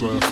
beneath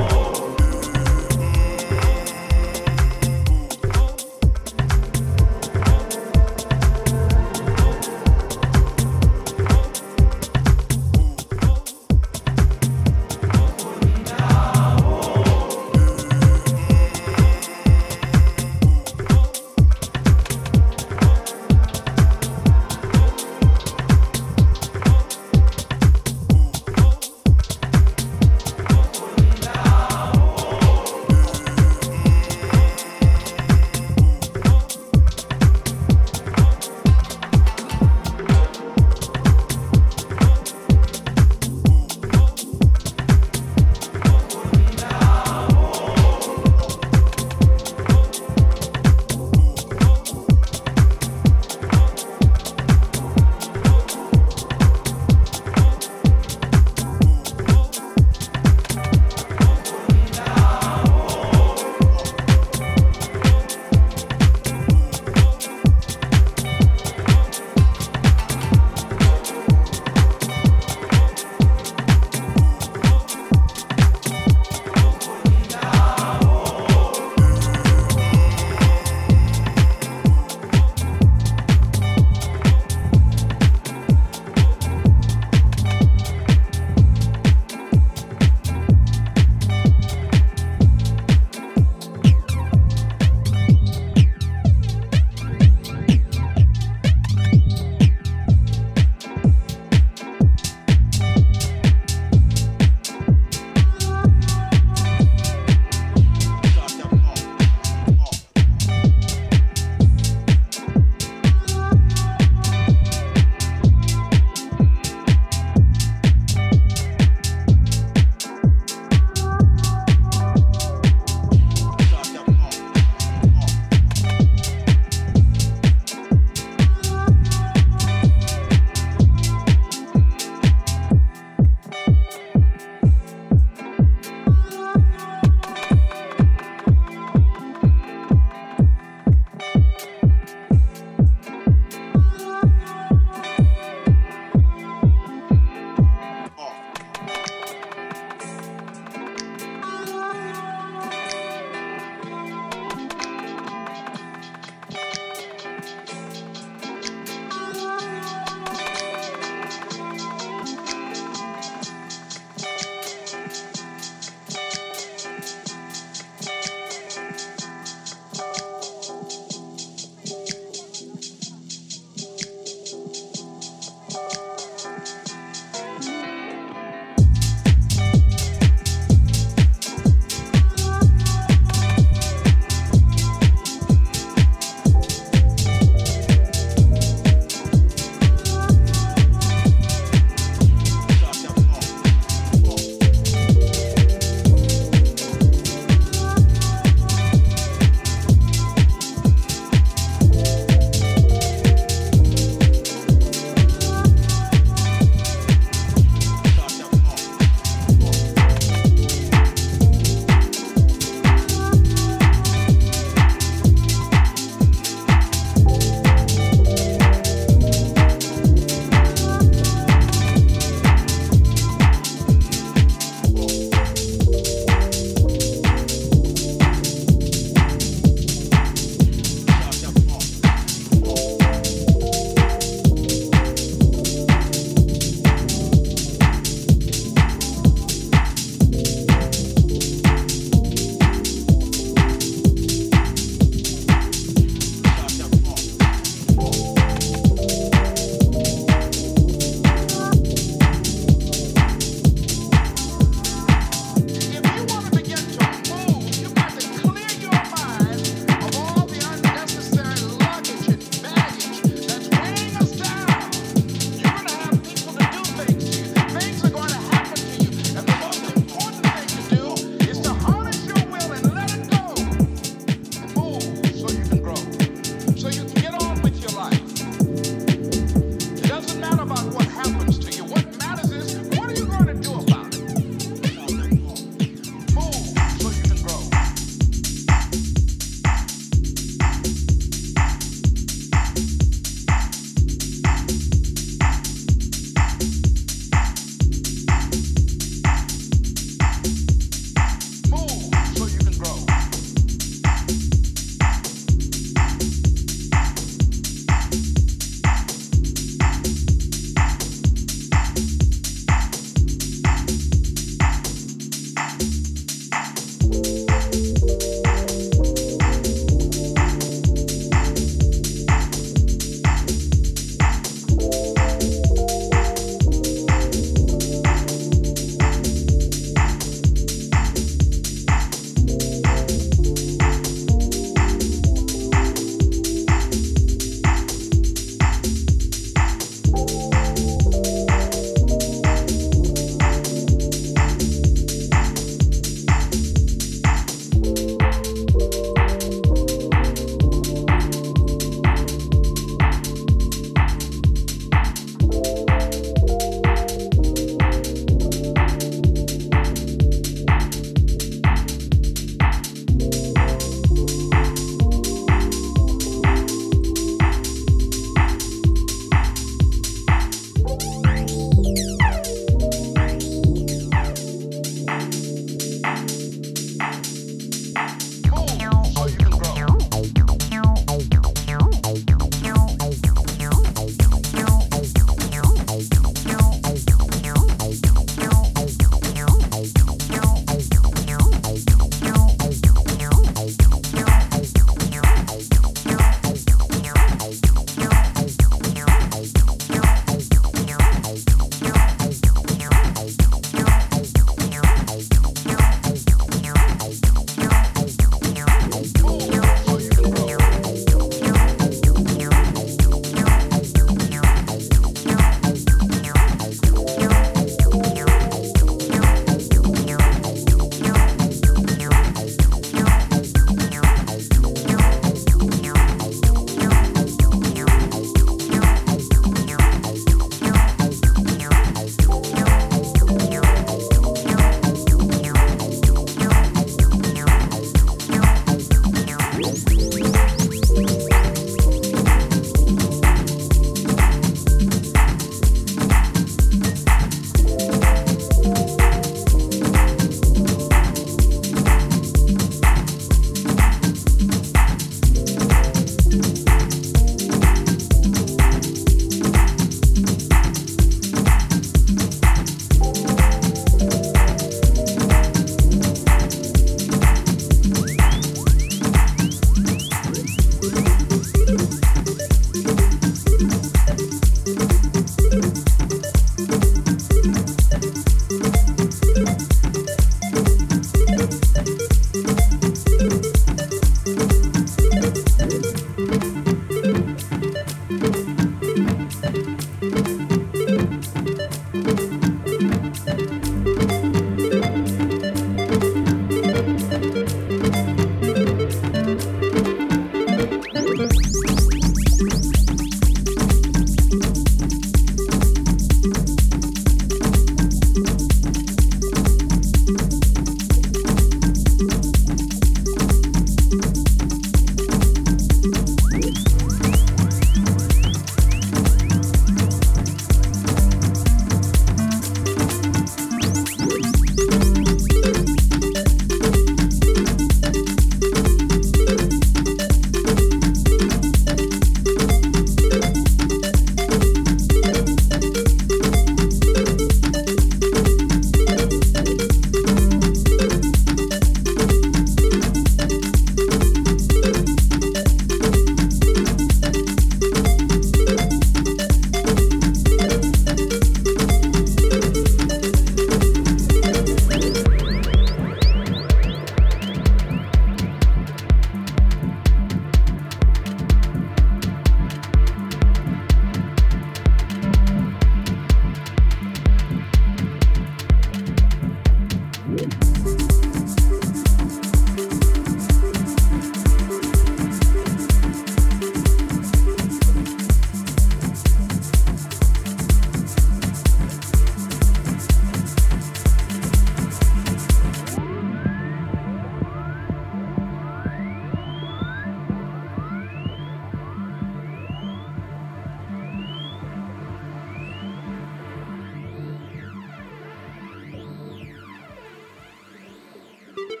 Thank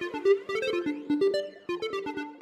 you.